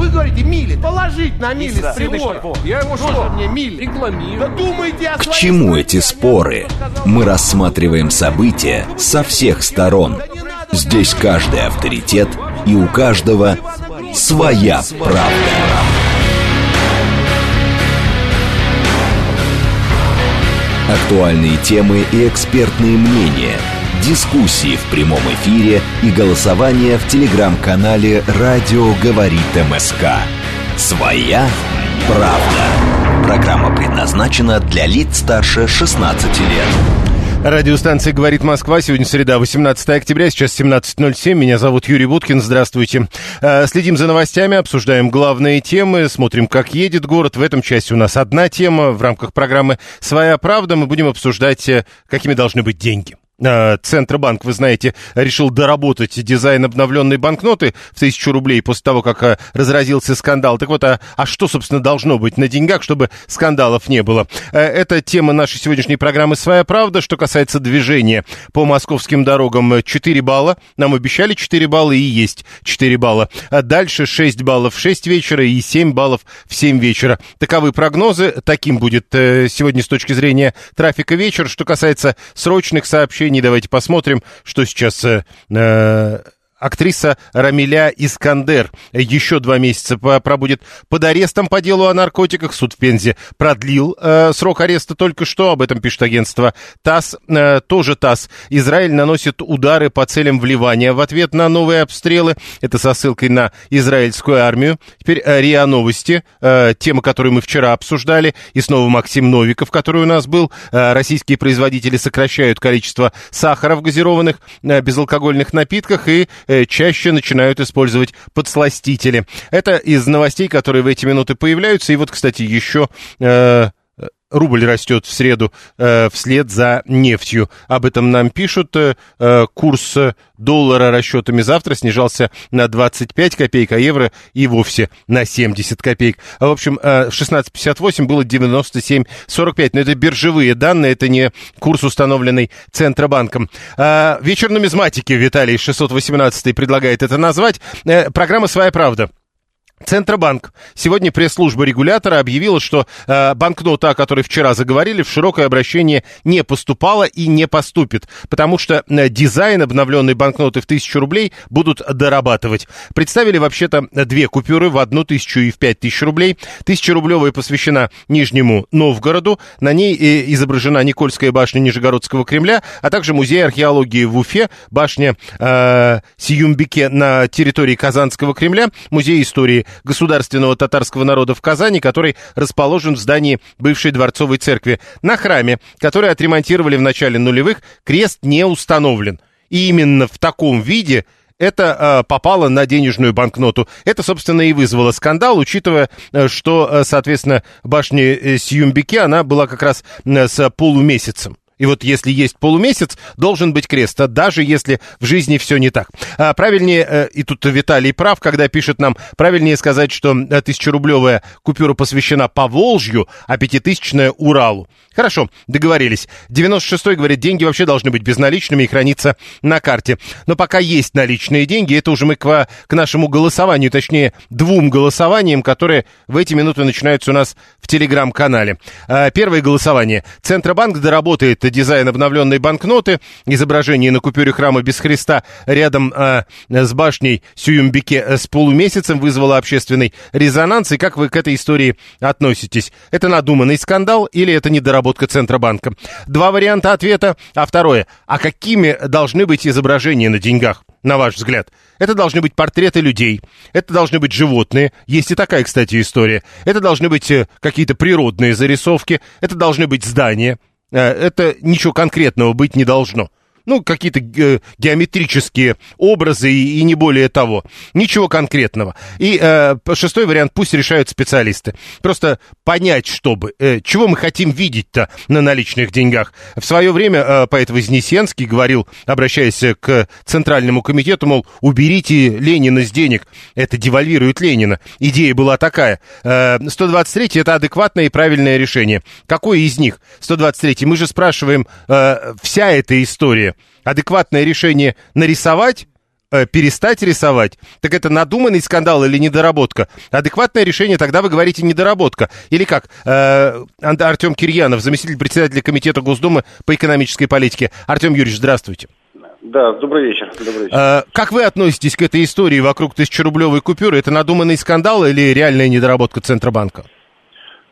вы говорите мили. Положить на мили с прибора. Я его Что мне мили? Да думайте о К чему стране, эти споры? Мы рассматриваем события со всех сторон. Здесь каждый авторитет и у каждого своя правда. Актуальные темы и экспертные мнения, дискуссии в прямом эфире и голосование в телеграм-канале «Радио говорит МСК». Своя правда. Программа предназначена для лиц старше 16 лет. Радиостанция «Говорит Москва». Сегодня среда, 18 октября, сейчас 17.07. Меня зовут Юрий Буткин. Здравствуйте. Э, Следим за новостями, обсуждаем главные темы, смотрим, как едет город. В этом части у нас одна тема. В рамках программы «Своя правда» мы будем обсуждать, э, какими должны быть деньги. Э, Центробанк, вы знаете, решил доработать дизайн обновленной банкноты в тысячу рублей после того, как э, разразился скандал. Так вот, а, а что, собственно, должно быть на деньгах, чтобы скандалов не было? Э, Это тема нашей сегодняшней программы «Своя правда». Что касается движения по московским дорогам, э, 4 балла. Нам обещали 4 балла и есть 4 балла. А дальше 6 баллов в 6 вечера и 7 баллов в 7 вечера. Таковы прогнозы. Таким будет сегодня с точки зрения трафика вечер. Что касается срочных сообщений, давайте посмотрим, что сейчас... э, э, Актриса Рамиля Искандер еще два месяца пробудет под арестом по делу о наркотиках. Суд в Пензе продлил э, срок ареста только что. Об этом пишет агентство ТАСС. Э, тоже ТАСС. Израиль наносит удары по целям вливания в ответ на новые обстрелы. Это со ссылкой на израильскую армию. Теперь э, РИА Новости. Э, тема, которую мы вчера обсуждали. И снова Максим Новиков, который у нас был. Э, российские производители сокращают количество сахара в газированных э, безалкогольных напитках и э, чаще начинают использовать подсластители. Это из новостей, которые в эти минуты появляются. И вот, кстати, еще... э, Рубль растет в среду э, вслед за нефтью. Об этом нам пишут. Э, э, курс э, доллара расчетами завтра снижался на 25 копеек, а евро и вовсе на 70 копеек. А, В общем, э, 16.58 было 97.45. Но это биржевые данные, это не курс, установленный Центробанком. А, вечер нумизматики Виталий 618 предлагает это назвать. Э, программа «Своя правда». Центробанк. Сегодня пресс-служба регулятора объявила, что э, банкнота, о которой вчера заговорили, в широкое обращение не поступала и не поступит, потому что э, дизайн обновленной банкноты в тысячу рублей будут дорабатывать. Представили вообще-то две купюры в одну тысячу и в пять тысяч рублей. Тысячерублевая посвящена Нижнему Новгороду. На ней э, изображена Никольская башня Нижегородского Кремля, а также музей археологии в Уфе, башня э, Сиюмбике на территории Казанского Кремля, музей истории государственного татарского народа в Казани, который расположен в здании бывшей дворцовой церкви. На храме, который отремонтировали в начале нулевых, крест не установлен. И именно в таком виде это э, попало на денежную банкноту. Это, собственно, и вызвало скандал, учитывая, э, что, э, соответственно, башня э, Сьюмбике, она была как раз с полумесяцем. И вот если есть полумесяц, должен быть крест, а даже если в жизни все не так. А, правильнее, э, и тут Виталий прав, когда пишет нам, правильнее сказать, что э, тысячерублевая купюра посвящена Поволжью, а пятитысячная Уралу. Хорошо, договорились. 96-й говорит, деньги вообще должны быть безналичными и храниться на карте. Но пока есть наличные деньги, это уже мы к, к нашему голосованию, точнее, двум голосованиям, которые в эти минуты начинаются у нас в телеграм-канале. А, Первое голосование. Центробанк доработает дизайн обновленной банкноты, изображение на купюре храма без Христа рядом а, с башней Сююмбике э, с полумесяцем вызвало общественный резонанс. И как вы к этой истории относитесь? Это надуманный скандал или это недоработка Центробанка? Два варианта ответа. А второе. А какими должны быть изображения на деньгах? на ваш взгляд? Это должны быть портреты людей, это должны быть животные, есть и такая, кстати, история. Это должны быть э, какие-то природные зарисовки, это должны быть здания. Э, Это ничего конкретного быть не должно. Ну, какие-то ге- геометрические образы и, и не более того. Ничего конкретного. И э, шестой вариант пусть решают специалисты. Просто понять, чтобы, э, чего мы хотим видеть-то на наличных деньгах. В свое время э, поэт Вознесенский говорил, обращаясь к Центральному комитету, мол, уберите Ленина с денег. Это девальвирует Ленина. Идея была такая. Э, 123 это адекватное и правильное решение. Какое из них? 123 мы же спрашиваем, э, вся эта история адекватное решение нарисовать, э, перестать рисовать, так это надуманный скандал или недоработка? Адекватное решение, тогда вы говорите недоработка. Или как? Э, Артем Кирьянов, заместитель председателя Комитета Госдумы по экономической политике. Артем Юрьевич, здравствуйте. Да, добрый вечер. Добрый вечер. Э, как вы относитесь к этой истории вокруг тысячерублевой купюры? Это надуманный скандал или реальная недоработка Центробанка?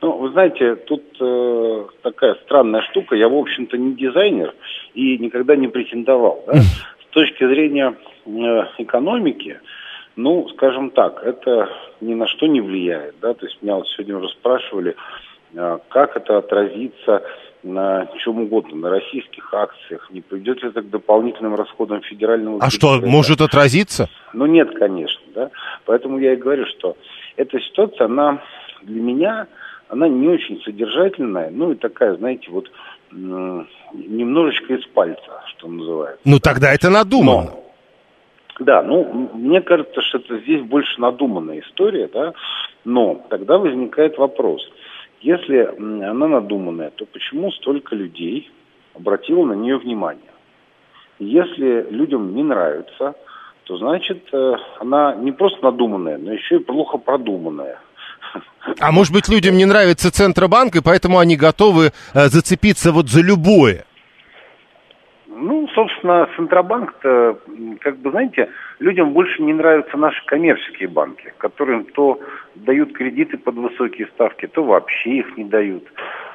Ну, вы знаете, тут э, такая странная штука. Я, в общем-то, не дизайнер и никогда не претендовал. Да? С точки зрения э, экономики, ну, скажем так, это ни на что не влияет. Да? То есть меня вот сегодня уже спрашивали, э, как это отразится на чем угодно, на российских акциях, не приведет ли это к дополнительным расходам федерального бюджета. А что, может отразиться? Ну нет, конечно, да. Поэтому я и говорю, что эта ситуация, она для меня она не очень содержательная, ну и такая, знаете, вот немножечко из пальца, что называется. Ну тогда это надумано. Но, да, ну, мне кажется, что это здесь больше надуманная история, да, но тогда возникает вопрос. Если она надуманная, то почему столько людей обратило на нее внимание? Если людям не нравится, то значит э, она не просто надуманная, но еще и плохо продуманная. А может быть, людям не нравится Центробанк, и поэтому они готовы э, зацепиться вот за любое? Ну, собственно, Центробанк-то, как бы, знаете, людям больше не нравятся наши коммерческие банки, которым то дают кредиты под высокие ставки, то вообще их не дают,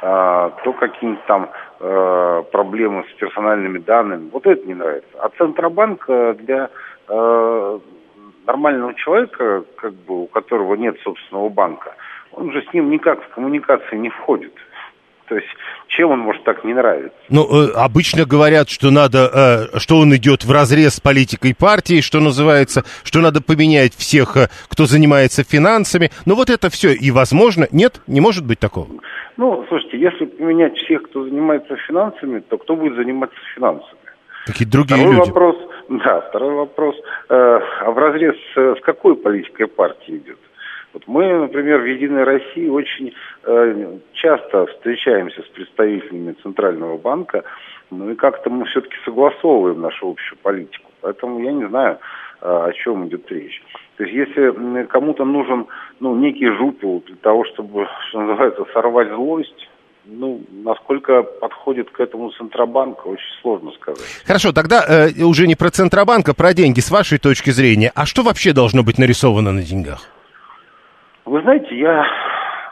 а, то какие-нибудь там а, проблемы с персональными данными. Вот это не нравится. А Центробанк э, для а, нормального человека, как бы у которого нет собственного банка, он же с ним никак в коммуникации не входит. То есть, чем он может так не нравиться? Ну, э, обычно говорят, что надо, э, что он идет в разрез с политикой партии, что называется, что надо поменять всех, э, кто занимается финансами. Но вот это все и возможно. Нет, не может быть такого. Ну, слушайте, если поменять всех, кто занимается финансами, то кто будет заниматься финансами? Какие другие второй люди. Вопрос, да, второй вопрос. Э, а в разрез с, с какой политикой партии идет? Вот мы, например, в «Единой России» очень э, часто встречаемся с представителями Центрального банка, ну и как-то мы все-таки согласовываем нашу общую политику. Поэтому я не знаю, э, о чем идет речь. То есть если кому-то нужен ну, некий жупел для того, чтобы, что называется, сорвать злость, ну, насколько подходит к этому Центробанк, очень сложно сказать. Хорошо, тогда э, уже не про Центробанк, а про деньги, с вашей точки зрения. А что вообще должно быть нарисовано на деньгах? Вы знаете, я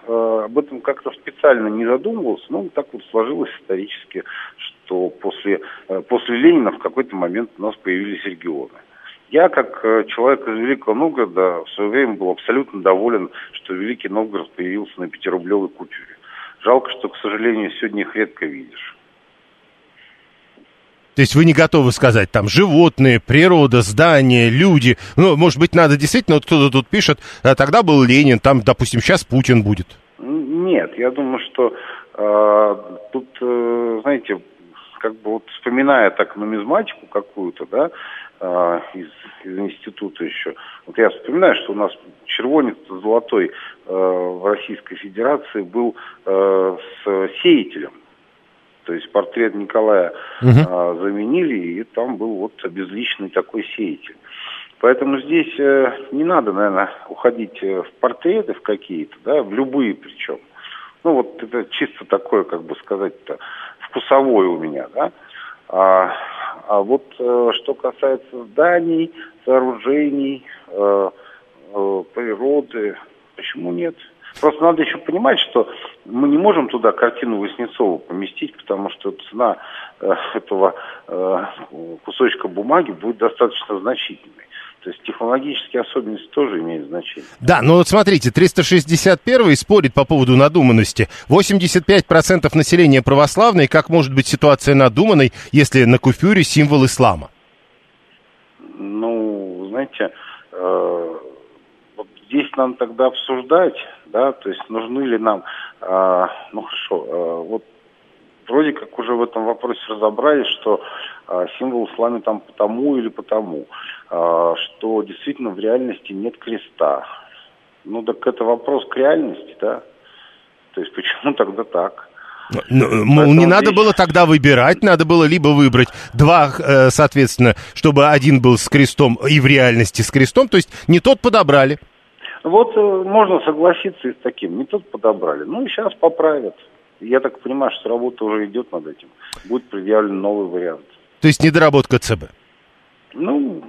э, об этом как-то специально не задумывался, но так вот сложилось исторически, что после, э, после Ленина в какой-то момент у нас появились регионы. Я, как э, человек из Великого Новгорода, в свое время был абсолютно доволен, что Великий Новгород появился на пятирублевой купюре. Жалко, что, к сожалению, сегодня их редко видишь. То есть вы не готовы сказать, там, животные, природа, здания, люди. Ну, может быть, надо действительно, вот кто-то тут пишет, а тогда был Ленин, там, допустим, сейчас Путин будет. Нет, я думаю, что э, тут, э, знаете, как бы вот вспоминая так нумизматику какую-то, да, из, из института еще, вот я вспоминаю, что у нас червонец золотой э, в Российской Федерации был э, с сеятелем. То есть портрет Николая угу. а, заменили, и там был вот обезличенный такой сеятель. Поэтому здесь э, не надо, наверное, уходить э, в портреты в какие-то, да, в любые причем. Ну вот это чисто такое, как бы сказать-то, вкусовое у меня, да. А, а вот э, что касается зданий, сооружений, э, э, природы, почему нет? Просто надо еще понимать, что мы не можем туда картину Васнецова поместить, потому что цена этого кусочка бумаги будет достаточно значительной. То есть технологические особенности тоже имеют значение. Да, но вот смотрите, 361 спорит по поводу надуманности. 85% населения православные. Как может быть ситуация надуманной, если на купюре символ ислама? Ну, знаете, э, вот здесь надо тогда обсуждать, да, то есть нужны ли нам, э, ну хорошо, э, вот вроде как уже в этом вопросе разобрались, что э, символ ислама там потому или потому, э, что действительно в реальности нет креста. Ну так это вопрос к реальности, да, то есть почему тогда так? Ну, мол, не надо было тогда выбирать, надо было либо выбрать два, э, соответственно, чтобы один был с крестом и в реальности с крестом, то есть не тот подобрали. Вот э, можно согласиться и с таким. Не тот подобрали. Ну, сейчас поправят. Я так понимаю, что работа уже идет над этим. Будет предъявлен новый вариант. То есть недоработка ЦБ? Ну,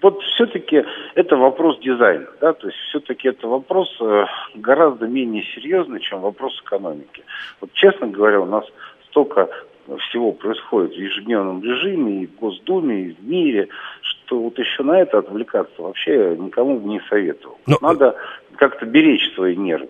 вот все-таки это вопрос дизайна, да, то есть все-таки это вопрос э, гораздо менее серьезный, чем вопрос экономики. Вот честно говоря, у нас столько всего происходит в ежедневном режиме и в Госдуме, и в мире, что вот еще на это отвлекаться вообще никому бы не советовал. Но... Надо как-то беречь свои нервы.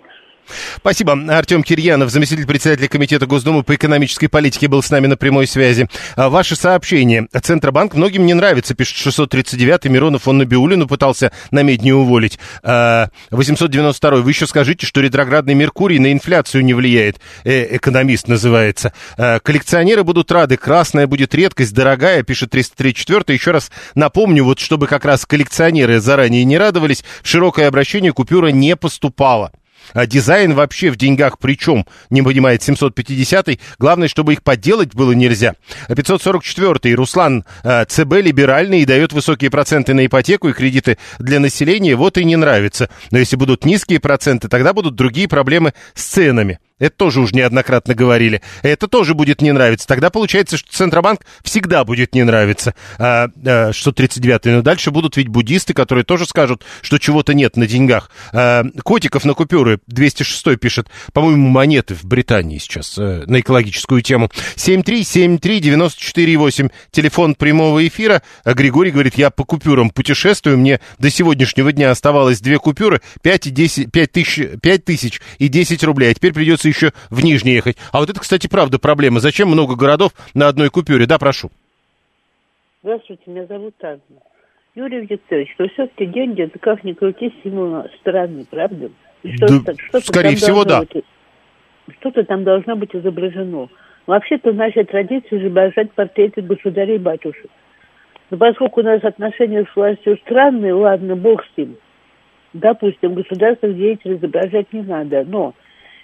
Спасибо. Артем Кирьянов, заместитель председателя Комитета Госдумы по экономической политике, был с нами на прямой связи. А, ваше сообщение. Центробанк многим не нравится, пишет 639-й. Миронов он Набиулину пытался на медне уволить. 892-й. А, Вы еще скажите, что ретроградный Меркурий на инфляцию не влияет. Э, экономист называется. А, коллекционеры будут рады. Красная будет редкость, дорогая, пишет 334-й. Еще раз напомню, вот чтобы как раз коллекционеры заранее не радовались, широкое обращение купюра не поступала. А дизайн вообще в деньгах при чем? Не понимает 750-й. Главное, чтобы их подделать было нельзя. 544-й. Руслан э, ЦБ либеральный и дает высокие проценты на ипотеку и кредиты для населения. Вот и не нравится. Но если будут низкие проценты, тогда будут другие проблемы с ценами. Это тоже уже неоднократно говорили. Это тоже будет не нравиться. Тогда получается, что Центробанк всегда будет не нравиться. А, а, 639 Но дальше будут ведь буддисты, которые тоже скажут, что чего-то нет на деньгах. А, котиков на купюры 206 пишет. По-моему, монеты в Британии сейчас а, на экологическую тему. 7373948. Телефон прямого эфира. А Григорий говорит, я по купюрам путешествую. Мне до сегодняшнего дня оставалось две купюры. 5, и 10, 5, тысяч, 5 тысяч и 10 рублей. А теперь придется придется еще в Нижний ехать. А вот это, кстати, правда проблема. Зачем много городов на одной купюре? Да, прошу. Здравствуйте, меня зовут Анна. Юрий Викторович, но все-таки деньги, это как ни крути, символ страны, правда? Что да, что скорее всего, да. Быть, что-то там должно быть изображено. Вообще-то наша традиция изображать портреты государей и батюшек. Но поскольку у нас отношения с властью странные, ладно, бог с ним. Допустим, государственных деятелей изображать не надо, но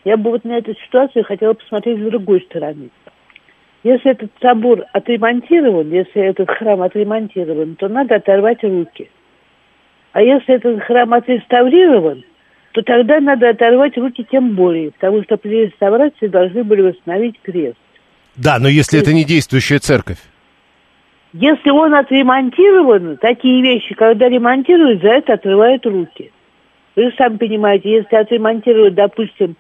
я бы вот на эту ситуацию хотела посмотреть с другой стороны. Если этот собор отремонтирован, если этот храм отремонтирован, то надо оторвать руки. А если этот храм отреставрирован, то тогда надо оторвать руки тем более, потому что при реставрации должны были восстановить крест. Да, но если то это не действующая церковь. Если он отремонтирован, такие вещи, когда ремонтируют, за это отрывают руки. Вы сами понимаете, если отремонтировать, допустим,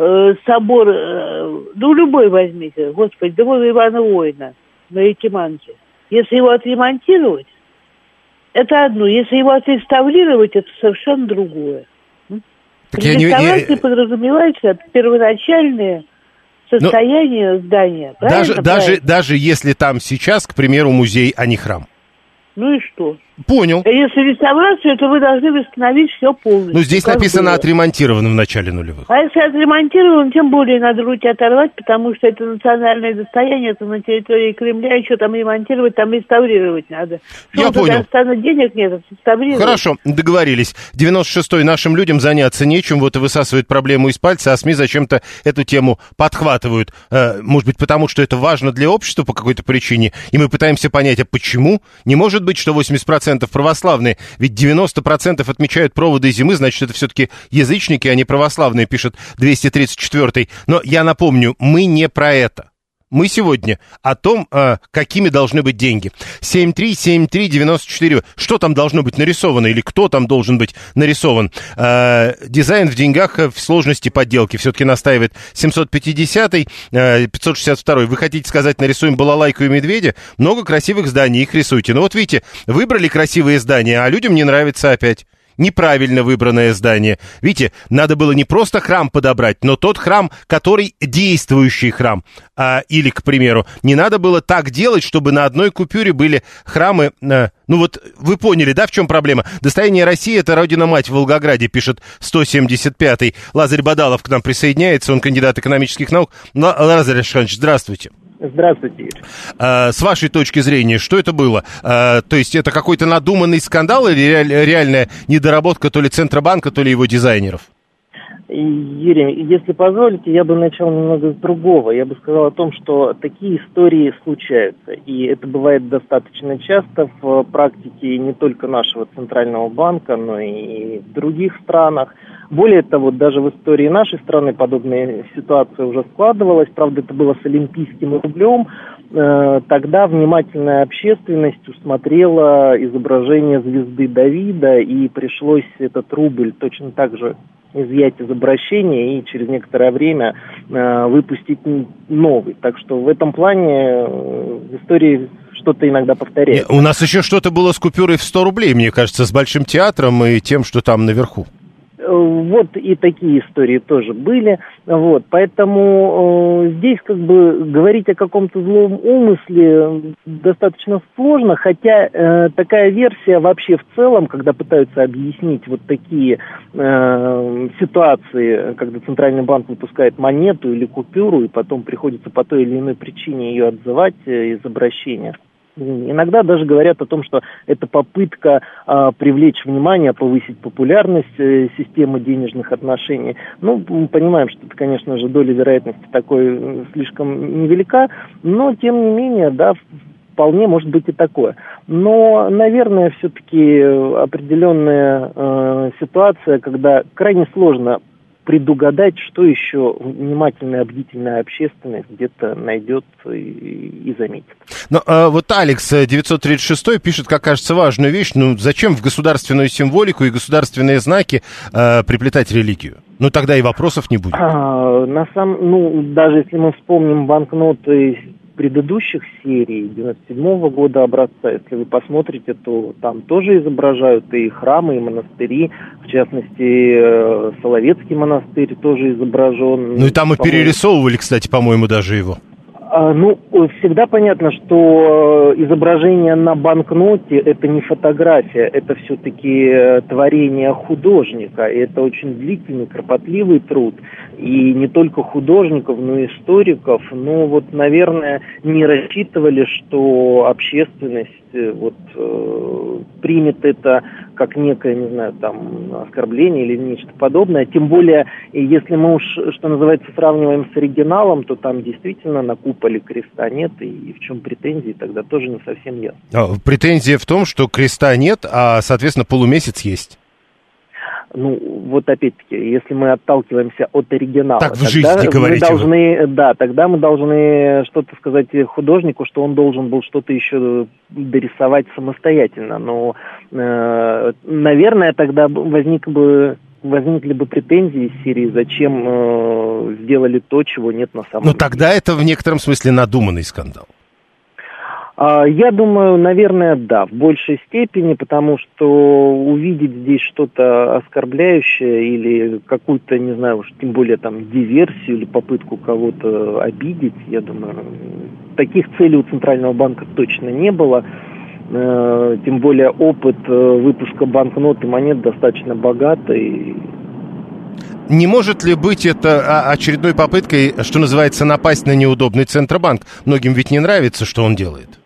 э, собор, э, ну, любой возьмите, господи, да вон Ивана Воина на Якиманке. Если его отремонтировать, это одно. Если его отреставрировать, это совершенно другое. Так я не, я... подразумевается первоначальное состояние Но здания. Даже, даже, даже если там сейчас, к примеру, музей, а не храм. Ну и что? Понял. Если реставрацию, то вы должны восстановить все полностью. Ну, здесь написано было. отремонтировано в начале нулевых. А если отремонтировано, тем более надо руки оторвать, потому что это национальное достояние, это на территории Кремля, еще там ремонтировать, там реставрировать надо. Что, Я понял. Казахстана денег нет, реставрировать. Хорошо, договорились. 96-й нашим людям заняться нечем, вот и высасывают проблему из пальца, а СМИ зачем-то эту тему подхватывают. Э, может быть, потому что это важно для общества по какой-то причине, и мы пытаемся понять, а почему? Не может быть, что 80% 90% православные. Ведь 90% отмечают проводы зимы, значит, это все-таки язычники, а не православные, пишет 234 Но я напомню, мы не про это. Мы сегодня о том, э, какими должны быть деньги. 7373948. Что там должно быть нарисовано или кто там должен быть нарисован? Э, дизайн в деньгах в сложности подделки. Все-таки настаивает 750 э, 562 Вы хотите сказать, нарисуем балалайку и медведя? Много красивых зданий, их рисуйте. Ну вот видите, выбрали красивые здания, а людям не нравится опять неправильно выбранное здание. Видите, надо было не просто храм подобрать, но тот храм, который действующий храм. А, или, к примеру, не надо было так делать, чтобы на одной купюре были храмы... А, ну вот вы поняли, да, в чем проблема? Достояние России — это родина-мать в Волгограде, пишет 175-й. Лазарь Бадалов к нам присоединяется, он кандидат экономических наук. Лазарь Александрович, здравствуйте. Здравствуйте. А, с вашей точки зрения, что это было? А, то есть это какой-то надуманный скандал или реаль, реальная недоработка то ли Центробанка, то ли его дизайнеров? Юрий, если позволите, я бы начал немного с другого. Я бы сказал о том, что такие истории случаются. И это бывает достаточно часто в практике не только нашего Центрального банка, но и в других странах. Более того, даже в истории нашей страны подобная ситуация уже складывалась. Правда, это было с Олимпийским рублем. Э, тогда внимательная общественность усмотрела изображение звезды Давида, и пришлось этот рубль точно так же изъять из обращения и через некоторое время э, выпустить новый. Так что в этом плане э, в истории что-то иногда повторяется. У нас еще что-то было с купюрой в 100 рублей, мне кажется, с Большим театром и тем, что там наверху. Вот и такие истории тоже были. Вот, поэтому э, здесь как бы говорить о каком-то злом умысле достаточно сложно, хотя э, такая версия вообще в целом, когда пытаются объяснить вот такие э, ситуации, когда Центральный банк выпускает монету или купюру, и потом приходится по той или иной причине ее отзывать э, из обращения – Иногда даже говорят о том, что это попытка а, привлечь внимание, повысить популярность э, системы денежных отношений. Ну, мы понимаем, что это, конечно же, доля вероятности такой слишком невелика, но, тем не менее, да, вполне может быть и такое. Но, наверное, все-таки определенная э, ситуация, когда крайне сложно предугадать, что еще внимательная, бдительная общественность где-то найдет и, и заметит. Но а, вот Алекс 936 э, пишет, как кажется, важную вещь. Ну, зачем в государственную символику и государственные знаки а, приплетать религию? Ну, тогда и вопросов не будет. А, на самом, ну, даже если мы вспомним банкноты предыдущих серий 97 -го года образца, если вы посмотрите, то там тоже изображают и храмы, и монастыри, в частности, э, Соловецкий монастырь тоже изображен. Ну и там и перерисовывали, кстати, по-моему, даже его. А, ну, всегда понятно, что э, изображение на банкноте – это не фотография, это все-таки э, творение художника. И это очень длительный, кропотливый труд. И не только художников, но и историков. Но вот, наверное, не рассчитывали, что общественность вот, э, примет это как некое, не знаю, там, оскорбление или нечто подобное. Тем более, если мы уж, что называется, сравниваем с оригиналом, то там действительно на куполе креста нет, и в чем претензии, тогда тоже не совсем ясно. А, претензия в том, что креста нет, а, соответственно, полумесяц есть ну, вот опять-таки, если мы отталкиваемся от оригинала, так в жизни мы говорите должны, вы. да, тогда мы должны что-то сказать художнику, что он должен был что-то еще дорисовать самостоятельно. Но, э, наверное, тогда возник бы возникли бы претензии из серии, зачем э, сделали то, чего нет на самом Но деле. Но тогда это в некотором смысле надуманный скандал. А, я думаю, наверное, да, в большей степени, потому что увидеть здесь что-то оскорбляющее или какую-то, не знаю уж, тем более там диверсию или попытку кого-то обидеть, я думаю, таких целей у Центрального банка точно не было. Э, тем более опыт э, выпуска банкнот и монет достаточно богатый. Не может ли быть это а, очередной попыткой, что называется, напасть на неудобный Центробанк? Многим ведь не нравится, что он делает.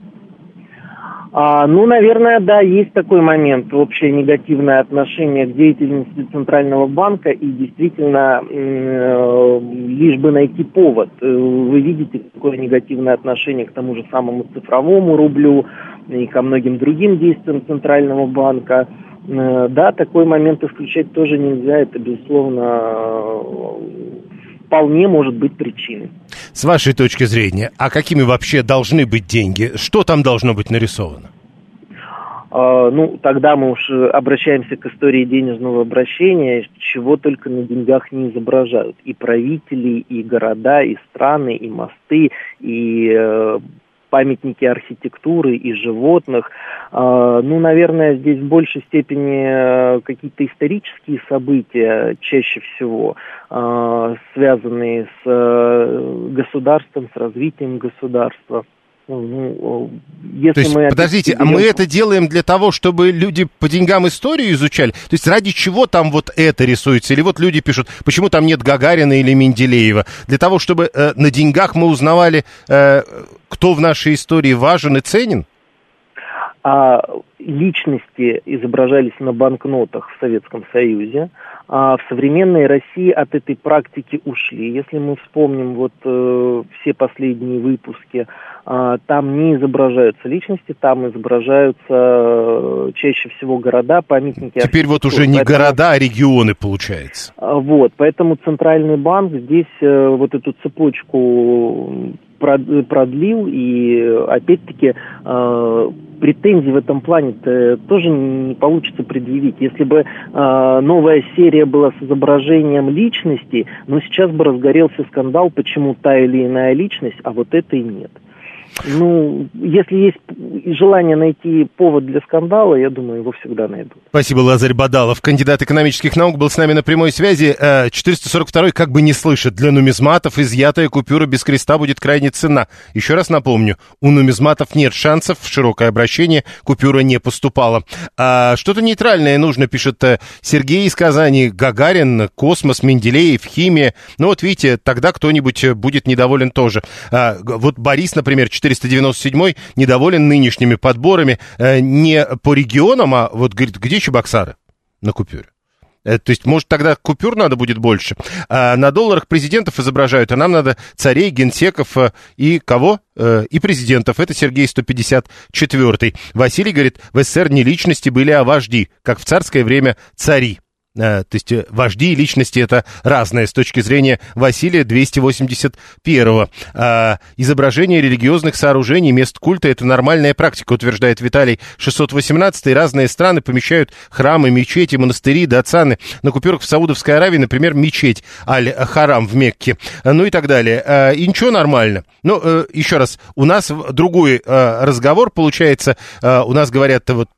А, ну, наверное, да, есть такой момент, общее негативное отношение к деятельности Центрального банка и действительно э, лишь бы найти повод. Э, вы видите такое негативное отношение к тому же самому цифровому рублю и ко многим другим действиям Центрального банка. Э, да, такой момент исключать тоже нельзя, это, безусловно, вполне может быть причиной. С вашей точки зрения, а какими вообще должны быть деньги? Что там должно быть нарисовано? Uh, ну, тогда мы уж обращаемся к истории денежного обращения, чего только на деньгах не изображают. И правители, и города, и страны, и мосты, и э, памятники архитектуры и животных. А, ну, наверное, здесь в большей степени э, какие-то исторические события чаще всего, а, связанные с э, государством, с развитием государства. Ну, если То есть, мы подождите, а мы это делаем для того, чтобы люди по деньгам историю изучали? То есть ради чего там вот это рисуется? Или вот люди пишут, почему там нет Гагарина или Менделеева? Для того, чтобы э, на деньгах мы узнавали, э, кто в нашей истории важен и ценен? А личности изображались на банкнотах в Советском Союзе, а в современной России от этой практики ушли. Если мы вспомним вот э, все последние выпуски, э, там не изображаются личности, там изображаются э, чаще всего города, памятники. Теперь вот уже не поэтому, города, а регионы получается. Э, вот, поэтому Центральный банк здесь э, вот эту цепочку продлил, и опять-таки э, претензий в этом плане тоже не получится предъявить. Если бы э, новая серия была с изображением личности, но сейчас бы разгорелся скандал, почему та или иная личность, а вот этой нет. Ну, если есть желание найти повод для скандала, я думаю, его всегда найдут. Спасибо, Лазарь Бадалов, кандидат экономических наук, был с нами на прямой связи. 442 э, как бы не слышит. Для нумизматов изъятая купюра без креста будет крайне цена. Еще раз напомню, у нумизматов нет шансов в широкое обращение, купюра не поступала. А что-то нейтральное нужно, пишет э, Сергей из Казани, Гагарин, Космос, Менделеев, Химия. Ну вот видите, тогда кто-нибудь будет недоволен тоже. А, вот Борис, например, 497 недоволен нынешними подборами э, не по регионам, а вот говорит, где Чебоксары на купюре? Э, то есть, может, тогда купюр надо будет больше. А на долларах президентов изображают, а нам надо царей, генсеков э, и кого? И президентов. Это Сергей 154. Василий говорит, в СССР не личности были, а вожди, как в царское время цари. Э, то есть э, вожди и личности это разное с точки зрения Василия 281-го. А изображение религиозных сооружений, мест культа это нормальная практика, утверждает Виталий 618 разные страны помещают храмы, мечети, монастыри, дацаны. На купюрах в Саудовской Аравии, например, мечеть Аль-Харам в Мекке, ну и так далее. А, и ничего нормально. Ну, э, еще раз, у нас другой разговор получается, у нас говорят, вот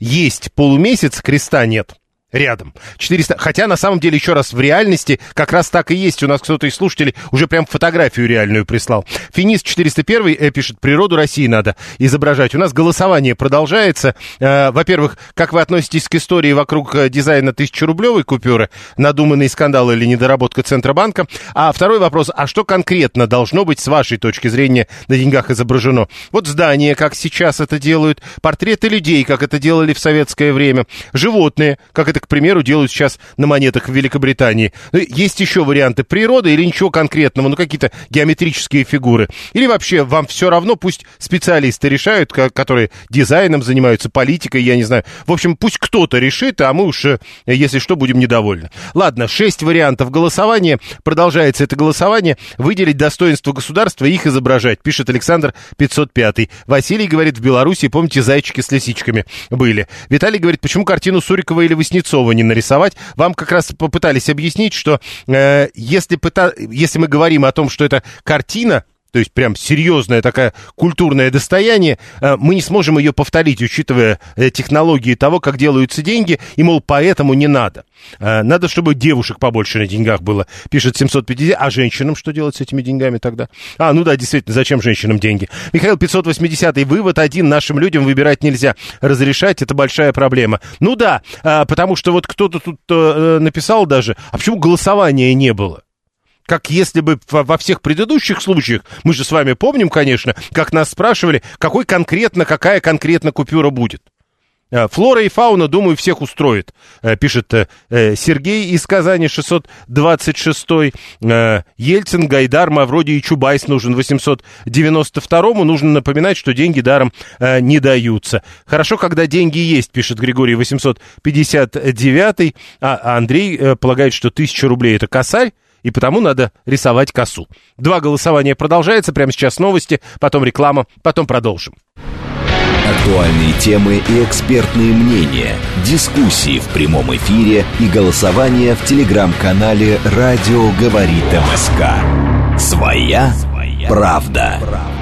есть полумесяц, креста нет рядом. 400... Хотя, на самом деле, еще раз, в реальности как раз так и есть. У нас кто-то из слушателей уже прям фотографию реальную прислал. Финист 401 э, пишет, природу России надо изображать. У нас голосование продолжается. Э, во-первых, как вы относитесь к истории вокруг э, дизайна тысячерублевой купюры? Надуманный скандал или недоработка Центробанка? А второй вопрос, а что конкретно должно быть с вашей точки зрения на деньгах изображено? Вот здание, как сейчас это делают, портреты людей, как это делали в советское время, животные, как это к примеру, делают сейчас на монетах в Великобритании. Ну, есть еще варианты природы или ничего конкретного, ну, какие-то геометрические фигуры. Или вообще вам все равно, пусть специалисты решают, которые дизайном занимаются, политикой, я не знаю. В общем, пусть кто-то решит, а мы уж, э, если что, будем недовольны. Ладно, шесть вариантов голосования. Продолжается это голосование. Выделить достоинство государства и их изображать, пишет Александр 505. Василий говорит, в Беларуси, помните, зайчики с лисичками были. Виталий говорит, почему картину Сурикова или Васнецова Кузнецова не нарисовать. Вам как раз попытались объяснить, что э, если, пыта... если мы говорим о том, что это картина, то есть прям серьезное такое культурное достояние, э, мы не сможем ее повторить, учитывая э, технологии того, как делаются деньги, и, мол, поэтому не надо. Э, надо, чтобы девушек побольше на деньгах было, пишет 750. А женщинам что делать с этими деньгами тогда? А, ну да, действительно, зачем женщинам деньги? Михаил 580 вывод один, нашим людям выбирать нельзя. Разрешать это большая проблема. Ну да, потому что вот кто-то тут написал даже, а почему голосования не было? Как если бы во всех предыдущих случаях, мы же с вами помним, конечно, как нас спрашивали, какой конкретно, какая конкретно купюра будет. Э, флора и фауна, думаю, всех устроит, э, пишет э, Сергей из Казани, 626 Ельцин, Гайдар, Мавроди и Чубайс нужен 892-му. Нужно напоминать, что деньги даром не даются. Хорошо, когда деньги есть, пишет Григорий 859 а Андрей полагает, что 1000 рублей это косарь и потому надо рисовать косу. Два голосования продолжается, прямо сейчас новости, потом реклама, потом продолжим. Актуальные темы и экспертные мнения, дискуссии в прямом эфире и голосование в телеграм-канале «Радио говорит МСК». Своя, Своя правда. правда.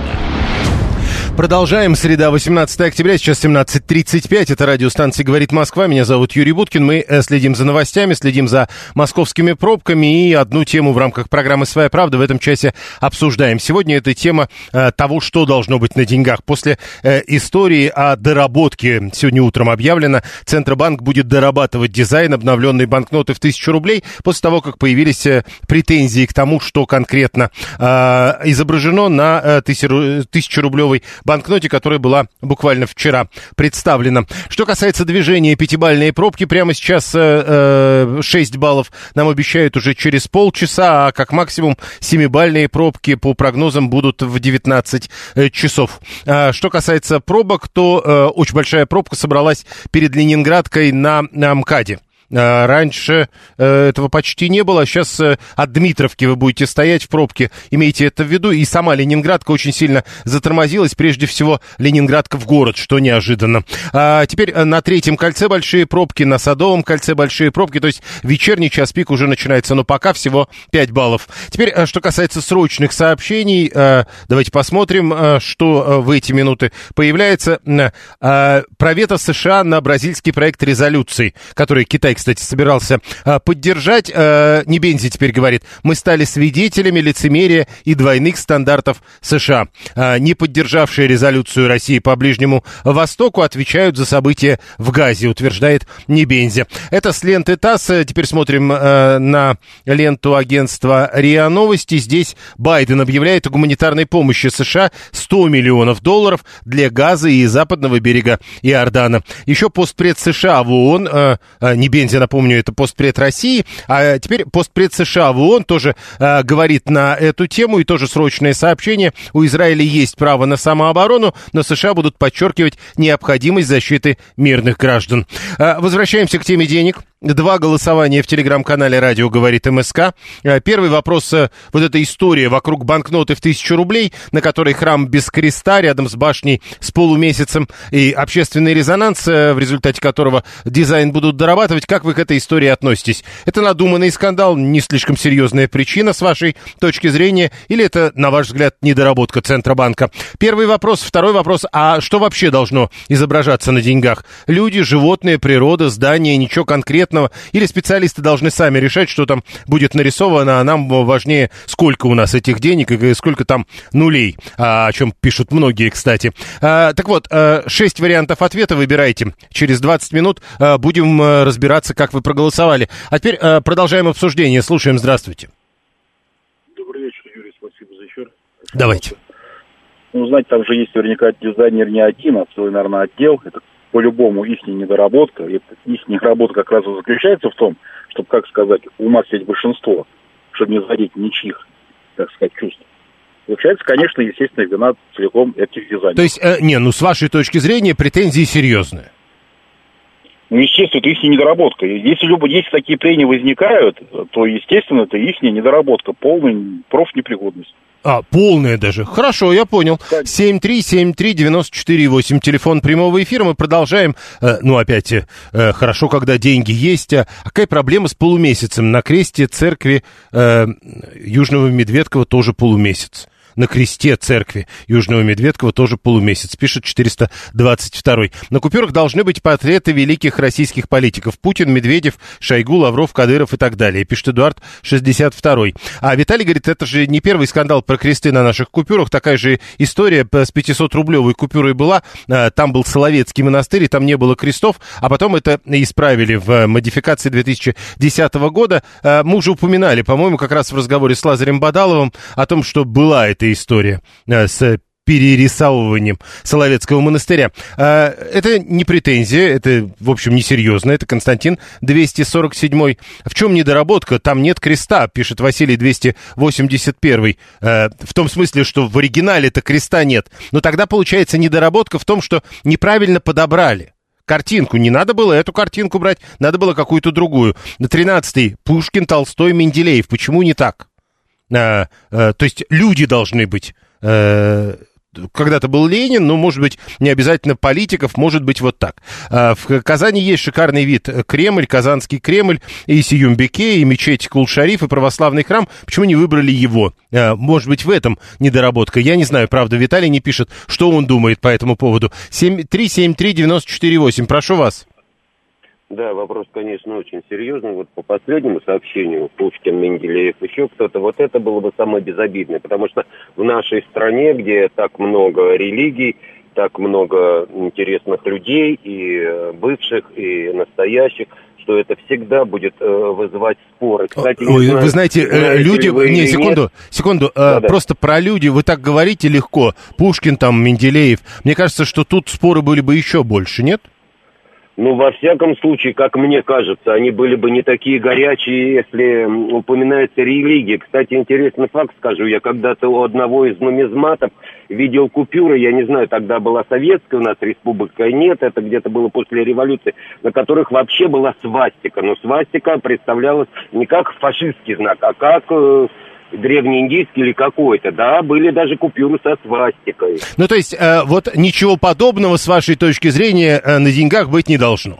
Продолжаем. Среда, 18 октября, сейчас 17.35. Это радиостанция «Говорит Москва». Меня зовут Юрий Буткин. Мы э, следим за новостями, следим за московскими пробками. И одну тему в рамках программы «Своя правда» в этом часе обсуждаем. Сегодня это тема э, того, что должно быть на деньгах. После э, истории о доработке сегодня утром объявлено, Центробанк будет дорабатывать дизайн обновленной банкноты в тысячу рублей после того, как появились э, претензии к тому, что конкретно э, изображено на э, тысячерублевой банкноте, которая была буквально вчера представлена. Что касается движения пятибальные пробки, прямо сейчас э, 6 баллов нам обещают уже через полчаса, а как максимум семибальные пробки по прогнозам будут в 19 часов. А что касается пробок, то э, очень большая пробка собралась перед Ленинградкой на, на МКАДе. А, раньше э, этого почти не было. Сейчас э, от Дмитровки вы будете стоять в пробке. Имейте это в виду. И сама Ленинградка очень сильно затормозилась. Прежде всего, Ленинградка в город, что неожиданно. А теперь э, на третьем кольце большие пробки, на Садовом кольце большие пробки. То есть вечерний час пик уже начинается. Но пока всего 5 баллов. Теперь, что касается срочных сообщений, давайте посмотрим, что в эти минуты появляется. Про вето США на бразильский проект резолюции, который Китай кстати, собирался а, поддержать. А, Небензи теперь говорит, мы стали свидетелями лицемерия и двойных стандартов США. А, не поддержавшие резолюцию России по Ближнему Востоку отвечают за события в Газе, утверждает Небензи. Это с ленты ТАСС. Теперь смотрим на ленту агентства РИА Новости. Здесь Байден объявляет о гуманитарной помощи США 100 миллионов долларов для Газа и западного берега Иордана. Еще постпред США в ООН Небензи Бензи, напомню, это постпред России, а теперь постпред США в ООН тоже э, говорит на эту тему, и тоже срочное сообщение. У Израиля есть право на самооборону, но США будут подчеркивать необходимость защиты мирных граждан. Э, возвращаемся к теме денег. Два голосования в телеграм-канале «Радио говорит МСК». Э, первый вопрос, э, вот эта история вокруг банкноты в тысячу рублей, на которой храм без креста рядом с башней с полумесяцем и общественный резонанс, э, в результате которого дизайн будут дорабатывать. Как вы к этой истории относитесь? Это надуманный скандал, не слишком серьезная причина с вашей точки зрения, или это, на ваш взгляд, недоработка Центробанка? Первый вопрос. Второй вопрос. А что вообще должно изображаться на деньгах? Люди, животные, природа, здания, ничего конкретного или специалисты должны сами решать, что там будет нарисовано, а нам важнее, сколько у нас этих денег и сколько там нулей, а, о чем пишут многие, кстати. А, так вот, а, шесть вариантов ответа выбирайте. Через 20 минут а, будем разбираться, как вы проголосовали. А теперь продолжаем обсуждение. Слушаем. Здравствуйте. Добрый вечер, Юрий. Спасибо за эфир. Давайте. Ну, знаете, там же есть наверняка дизайнер не один, а целый, наверное, отдел. Это по-любому их недоработка. И их недоработка как раз и заключается в том, чтобы, как сказать, у нас есть большинство, чтобы не задеть ничьих, так сказать, чувств. Получается, конечно, естественно, вина целиком этих дизайнеров. То есть, э, не, ну, с вашей точки зрения, претензии серьезные. Ну, естественно, это их недоработка. Если, любо, если такие прения возникают, то, естественно, это их недоработка, полная профнепригодность. А, полная даже. Хорошо, я понял. 7373948, телефон прямого эфира. Мы продолжаем. Э, ну, опять, э, хорошо, когда деньги есть. А какая проблема с полумесяцем? На кресте церкви э, Южного Медведкова тоже полумесяц на кресте церкви Южного Медведкова тоже полумесяц, пишет 422. На купюрах должны быть портреты великих российских политиков. Путин, Медведев, Шойгу, Лавров, Кадыров и так далее, пишет Эдуард 62. А Виталий говорит, это же не первый скандал про кресты на наших купюрах, такая же история с 500-рублевой купюрой была, а, там был Соловецкий монастырь, и там не было крестов, а потом это исправили в модификации 2010 года. А, мы уже упоминали, по-моему, как раз в разговоре с Лазарем Бадаловым о том, что была эта эта история э, с перерисовыванием Соловецкого монастыря. Э, это не претензия, это, в общем, несерьезно. Это Константин 247. В чем недоработка? Там нет креста, пишет Василий 281. Э, в том смысле, что в оригинале-то креста нет. Но тогда получается недоработка в том, что неправильно подобрали картинку. Не надо было эту картинку брать, надо было какую-то другую. На 13-й Пушкин, Толстой, Менделеев. Почему не так? А, а, то есть люди должны быть... А, когда-то был Ленин, но, может быть, не обязательно политиков, может быть, вот так. В Казани есть шикарный вид. Кремль, Казанский Кремль, и Сиюмбеке, и мечеть Кул-Шариф, и православный храм. Почему не выбрали его? Может быть, в этом недоработка. Я не знаю, правда, Виталий не пишет, что он думает по этому поводу. 373-94-8, прошу вас. Да, вопрос, конечно, очень серьезный. Вот по последнему сообщению, Пушкин, Менделеев, еще кто-то, вот это было бы самое безобидное, потому что в нашей стране, где так много религий, так много интересных людей, и э, бывших, и настоящих, что это всегда будет э, вызывать споры. Кстати, Ой, знаю, вы знаете, э, знаете люди... Вы не, секунду, нет? секунду. Да, э, просто про люди вы так говорите легко. Пушкин там, Менделеев. Мне кажется, что тут споры были бы еще больше, нет? Ну, во всяком случае, как мне кажется, они были бы не такие горячие, если упоминается религия. Кстати, интересный факт скажу. Я когда-то у одного из нумизматов видел купюры, я не знаю, тогда была советская у нас республика, нет, это где-то было после революции, на которых вообще была свастика. Но свастика представлялась не как фашистский знак, а как э, древнеиндийский или какой-то, да, были даже купюры со свастикой. Ну, то есть, э, вот ничего подобного, с вашей точки зрения, э, на деньгах быть не должно?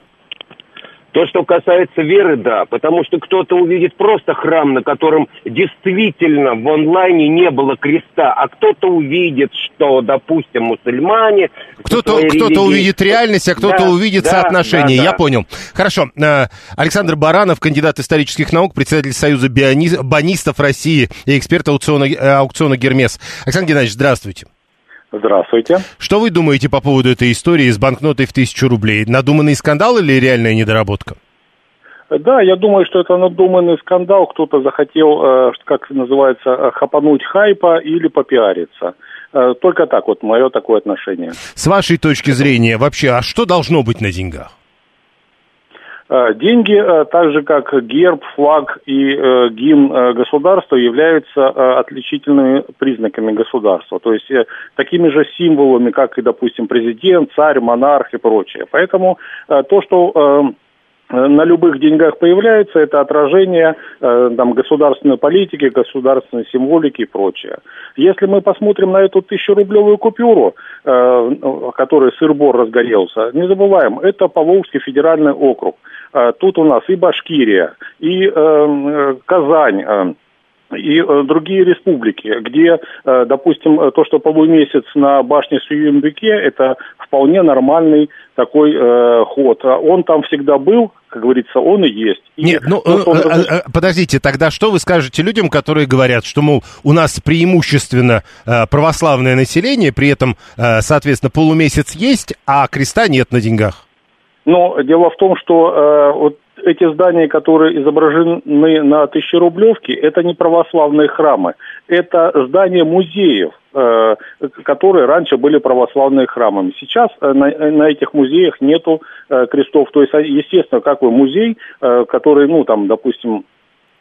То, что касается веры, да, потому что кто-то увидит просто храм, на котором действительно в онлайне не было креста, а кто-то увидит, что, допустим, мусульмане... Кто-то кто религии... увидит реальность, а кто-то да, увидит да, соотношение. Да, да. Я понял. Хорошо. Э, Александр Баранов, кандидат исторических наук, председатель Союза бионистов России и эксперт аукциона, э, аукциона «Гермес». Александр Геннадьевич, здравствуйте. Здравствуйте. Что вы думаете по поводу этой истории с банкнотой в тысячу рублей? Надуманный скандал или реальная недоработка? Да, я думаю, что это надуманный скандал. Кто-то захотел, э, как называется, э, хапануть хайпа или попиариться. Э, только так вот, мое такое отношение. С вашей точки зрения, вообще, а что должно быть на деньгах? Э, деньги, э, так же как герб, флаг и э, гимн государства, являются отличительными признаками государства. То есть такими же символами, как и, допустим, президент, царь, монарх и прочее. Поэтому то, что на любых деньгах появляется, это отражение там, государственной политики, государственной символики и прочее. Если мы посмотрим на эту тысячерублевую купюру, э, которой сыр-бор разгорелся, не забываем, это Поволжский федеральный округ. Э, тут у нас и Башкирия, и э, Казань, э, и э, другие республики, где, допустим, то, что полумесяц на башне Суюмбюке, это вполне нормальный такой э, ход. Он там всегда был, как говорится, он и есть. И Нет, ну, он... Подождите, тогда что вы скажете людям, которые говорят, что, мол, у нас преимущественно э, православное население, при этом, э, соответственно, полумесяц есть, а креста нет на деньгах? Но дело в том, что э, вот эти здания, которые изображены на тысячерублевке, это не православные храмы, это здания музеев, э, которые раньше были православными храмами. Сейчас э, на, на этих музеях нету э, крестов. То есть, естественно, как вы музей, который, ну, там, допустим, Э,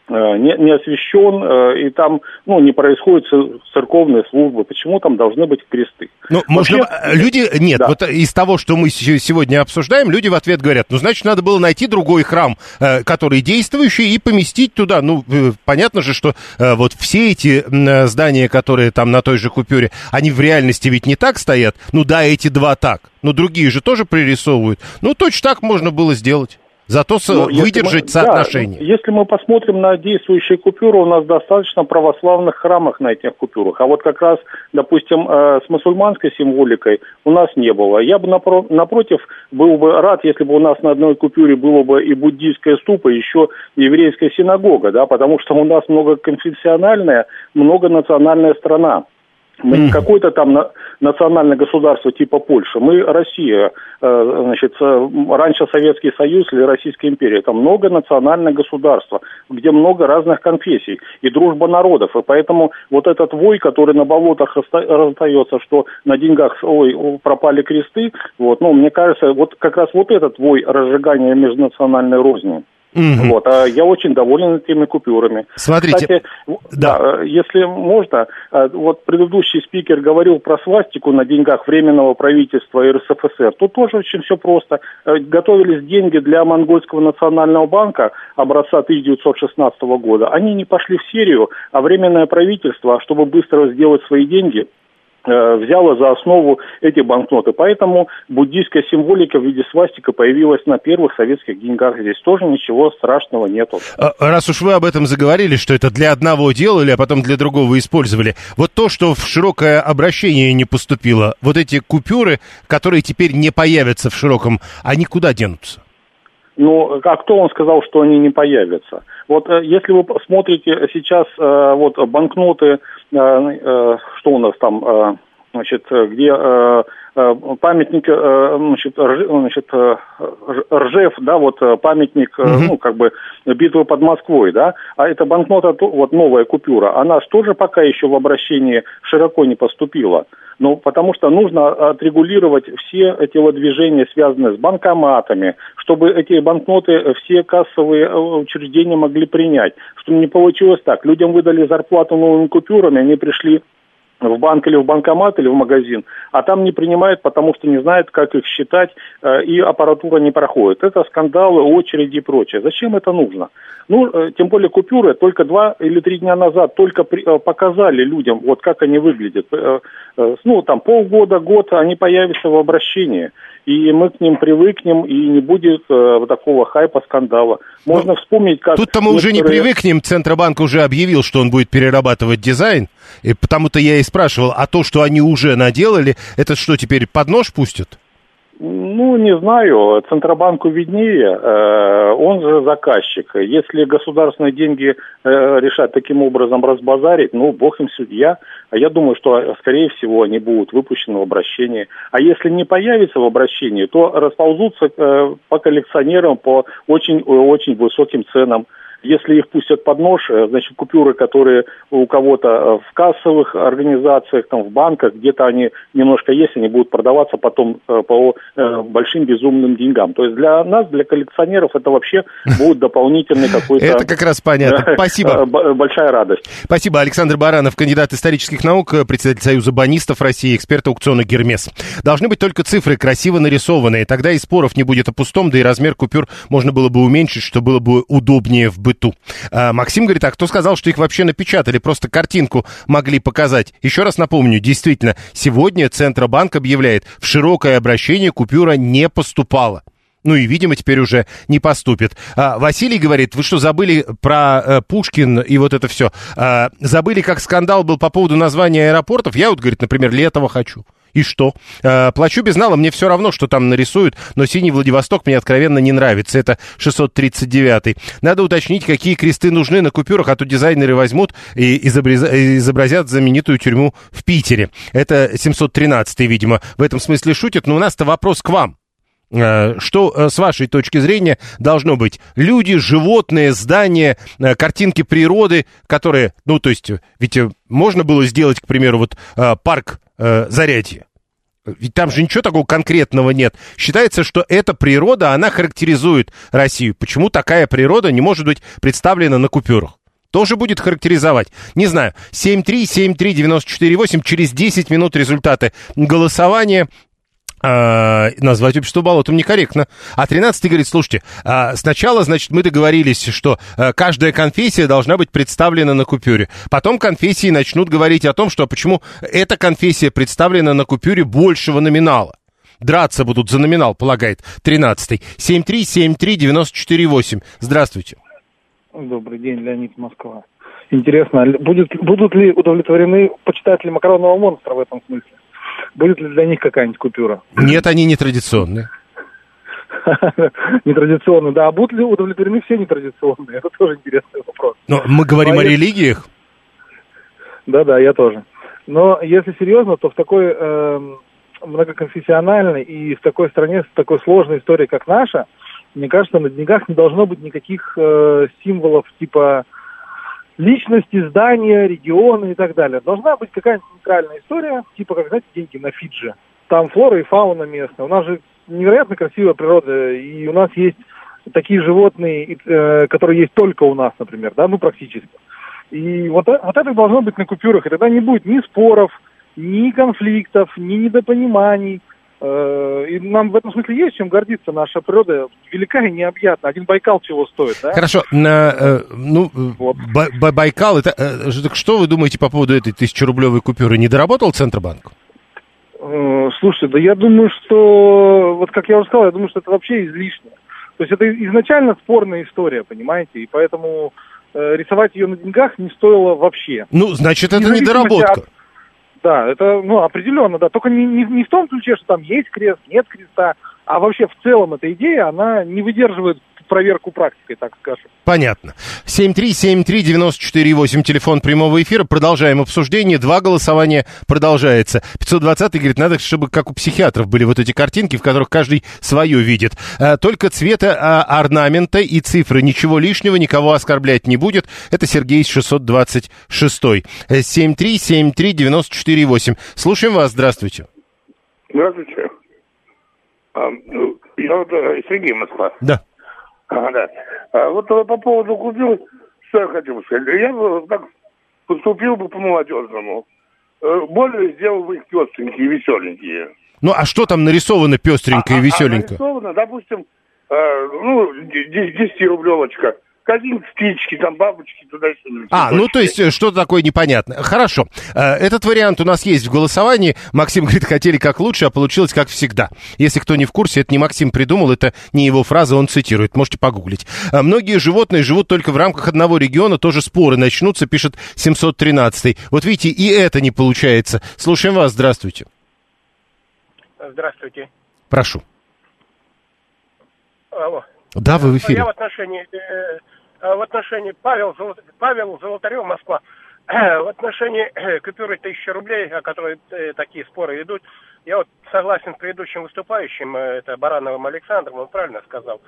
не, не освящен, э, и там ну, не происходит церковные службы. Почему там должны быть кресты? Ну, Вообще, можно, э, люди, нет, да. вот из того, что мы сегодня обсуждаем, люди в ответ говорят, ну, значит, надо было найти другой храм, который действующий, и поместить туда. Ну, понятно же, что вот все эти здания, которые там на той же купюре, они в реальности ведь не так стоят. Ну, да, эти два так, но другие же тоже пририсовывают. Ну, точно так можно было сделать. Зато ну, выдержать мы, соотношение. Да, если мы посмотрим на действующие купюры, у нас достаточно православных храмах на этих купюрах. А вот как раз, допустим, э, с мусульманской символикой у нас не было. Я бы напро- напротив был бы рад, если бы у нас на одной купюре было бы и буддийская ступа, и еще еврейская синагога, да, потому что у нас многоконфессиональная, многонациональная страна. Мы не какое-то там национальное государство типа Польши. Мы Россия, э, значит, э, раньше Советский Союз или Российская империя. Это многонациональное государство, где много разных конфессий и дружба народов. И поэтому вот этот вой, который на болотах раздается, что на деньгах ой, пропали кресты, вот, ну, мне кажется, вот как раз вот этот вой разжигания межнациональной розни. Угу. Вот, а я очень доволен этими купюрами. Смотрите, Кстати, да. да, если можно, а, вот предыдущий спикер говорил про свастику на деньгах Временного правительства РСФСР. Тут тоже очень все просто. Э, готовились деньги для Монгольского национального банка образца 1916 года. Они не пошли в серию, а Временное правительство, чтобы быстро сделать свои деньги, Э, взяла за основу эти банкноты. Поэтому буддийская символика в виде свастика появилась на первых советских деньгах. Здесь тоже ничего страшного нету. А, раз уж вы об этом заговорили, что это для одного делали, а потом для другого использовали. Вот то, что в широкое обращение не поступило, вот эти купюры, которые теперь не появятся в широком, они куда денутся? Ну, а кто вам сказал, что они не появятся? Вот э, если вы смотрите сейчас э, вот банкноты, что у нас там, значит, где э, э, памятник, э, значит, значит, э, Ржев, да, вот э, памятник, э, ну, как бы битвы под Москвой, да, а эта банкнота, вот новая купюра, она же тоже пока еще в обращении широко не поступила. Ну, потому что нужно отрегулировать все телодвижения, связанные с банкоматами, чтобы эти банкноты все кассовые учреждения могли принять. Чтобы не получилось так. Людям выдали зарплату новыми купюрами, они пришли в банк или в банкомат или в магазин, а там не принимают, потому что не знают, как их считать, э, и аппаратура не проходит. Это скандалы, очереди и прочее. Зачем это нужно? Ну, э, тем более купюры только два или три дня назад только э, показали людям, вот как они выглядят. Ну, там полгода, год они появятся в обращении и мы к ним привыкнем, и не будет э, такого хайпа, скандала. Можно ну, вспомнить, как... Тут-то мы некоторые... уже не привыкнем, Центробанк уже объявил, что он будет перерабатывать дизайн, и потому-то я и спрашивал, а то, что они уже наделали, это что, теперь под нож пустят? Ну, не знаю, Центробанку виднее, э, он же заказчик. Если государственные деньги э, решат таким образом разбазарить, ну, бог им судья. А я думаю, что, скорее всего, они будут выпущены в обращении. А если не появится в обращении, то расползутся э, по коллекционерам по очень-очень высоким ценам. Если их пустят под нож, э, значит, купюры, которые у кого-то э, в кассовых организациях, там, в банках, где-то они немножко есть, они будут продаваться потом э, по большим безумным деньгам. То есть для нас, для коллекционеров, это вообще будет дополнительный какой-то... Это как раз понятно. Спасибо. Большая радость. Спасибо. Александр Баранов, кандидат исторических наук, председатель Союза банистов России, эксперт аукциона «Гермес». Должны быть только цифры, красиво нарисованные. Тогда и споров не будет о пустом, да и размер купюр можно было бы уменьшить, что было бы удобнее в быту быту. А, Максим говорит, а кто сказал, что их вообще напечатали? Просто картинку могли показать. Еще раз напомню, действительно, сегодня Центробанк объявляет, в широкое обращение купюра не поступала. Ну и, видимо, теперь уже не поступит. А, Василий говорит, вы что, забыли про э, Пушкин и вот это все? А, забыли, как скандал был по поводу названия аэропортов? Я вот, говорит, например, Летово хочу. И что? Э, плачу безнало, мне все равно, что там нарисуют, но синий Владивосток мне откровенно не нравится. Это 639-й. Надо уточнить, какие кресты нужны на купюрах, а то дизайнеры возьмут и изобразят знаменитую тюрьму в Питере. Это 713-й, видимо, в этом смысле шутит, но у нас-то вопрос к вам. Э, что, э, с вашей точки зрения, должно быть? Люди, животные, здания, э, картинки природы, которые, ну, то есть, ведь можно было сделать, к примеру, вот парк э, Зарядье. Ведь там же ничего такого конкретного нет. Считается, что эта природа, она характеризует Россию. Почему такая природа не может быть представлена на купюрах? Тоже будет характеризовать. Не знаю. 7373948. Через 10 минут результаты голосования назвать общество болотом некорректно. А 13 говорит, слушайте, э, сначала, значит, мы договорились, что э, каждая конфессия должна быть представлена на купюре. Потом конфессии начнут говорить о том, что почему эта конфессия представлена на купюре большего номинала. Драться будут за номинал, полагает 13-й. 7373948. Здравствуйте. Добрый день, Леонид Москва. Интересно, будет, будут ли удовлетворены почитатели макаронного монстра в этом смысле? Будет ли для них какая-нибудь купюра? Нет, они не традиционные. Нетрадиционные, да. А будут ли удовлетворены все нетрадиционные? Это тоже интересный вопрос. Но мы говорим о религиях. Да-да, я тоже. Но если серьезно, то в такой э, многоконфессиональной и в такой стране с такой сложной историей, как наша, мне кажется, на деньгах не должно быть никаких э, символов типа личности, здания, регионы и так далее. Должна быть какая-нибудь нейтральная история, типа, как, знаете, деньги на Фиджи. Там флора и фауна местная. У нас же невероятно красивая природа, и у нас есть такие животные, э, которые есть только у нас, например, да, ну, практически. И вот, вот это должно быть на купюрах, и тогда не будет ни споров, ни конфликтов, ни недопониманий. Э, и нам в этом смысле есть чем гордиться. Наша природа велика и необъятна. Один Байкал чего стоит, да? Хорошо. На, э, ну, вот. Байкал, это, э, что вы думаете по поводу этой тысячерублевой купюры? Не доработал Центробанк? Слушайте, да я думаю, что, вот как я уже сказал, я думаю, что это вообще излишне. То есть это изначально спорная история, понимаете, и поэтому э, рисовать ее на деньгах не стоило вообще. Ну, значит, это недоработка. От, да, это, ну, определенно, да. Только не, не, не в том ключе, что там есть крест, нет креста, а вообще в целом эта идея, она не выдерживает проверку практикой, так скажем. Понятно. 7373948, телефон прямого эфира. Продолжаем обсуждение. Два голосования продолжается. 520 говорит, надо, чтобы как у психиатров были вот эти картинки, в которых каждый свое видит. А, только цвета а, орнамента и цифры. Ничего лишнего, никого оскорблять не будет. Это Сергей 626. 7373948. Слушаем вас. Здравствуйте. Здравствуйте. А, ну, я вот э, Сергей Москва. Да. А, да. А вот э, по поводу купил, что я хотел сказать. Я бы так поступил бы по-молодежному. Э, более сделал бы их пестренькие, веселенькие. Ну, а что там нарисовано пестренько а, и веселенько? А нарисовано, допустим, э, ну, 10-рублевочка. Какие-нибудь птички, там бабочки, туда что-нибудь. А, ну то есть э, что-то такое непонятное. Хорошо. Э, Этот вариант у нас есть в голосовании. Максим говорит, хотели как лучше, а получилось как всегда. Если кто не в курсе, это не Максим придумал, это не его фраза, он цитирует. Можете погуглить. Э, Многие животные живут только в рамках одного региона, тоже споры начнутся, пишет 713. Вот видите, и это не получается. Слушаем вас, здравствуйте. Здравствуйте. Прошу. Алло. Да, вы в эфире. Я в отношении, в отношении Павел. Павел Золотарев, Москва, в отношении э, купюры тысячи рублей, о которой э, такие споры идут, я вот согласен с предыдущим выступающим, э, это Барановым Александром, он правильно сказал.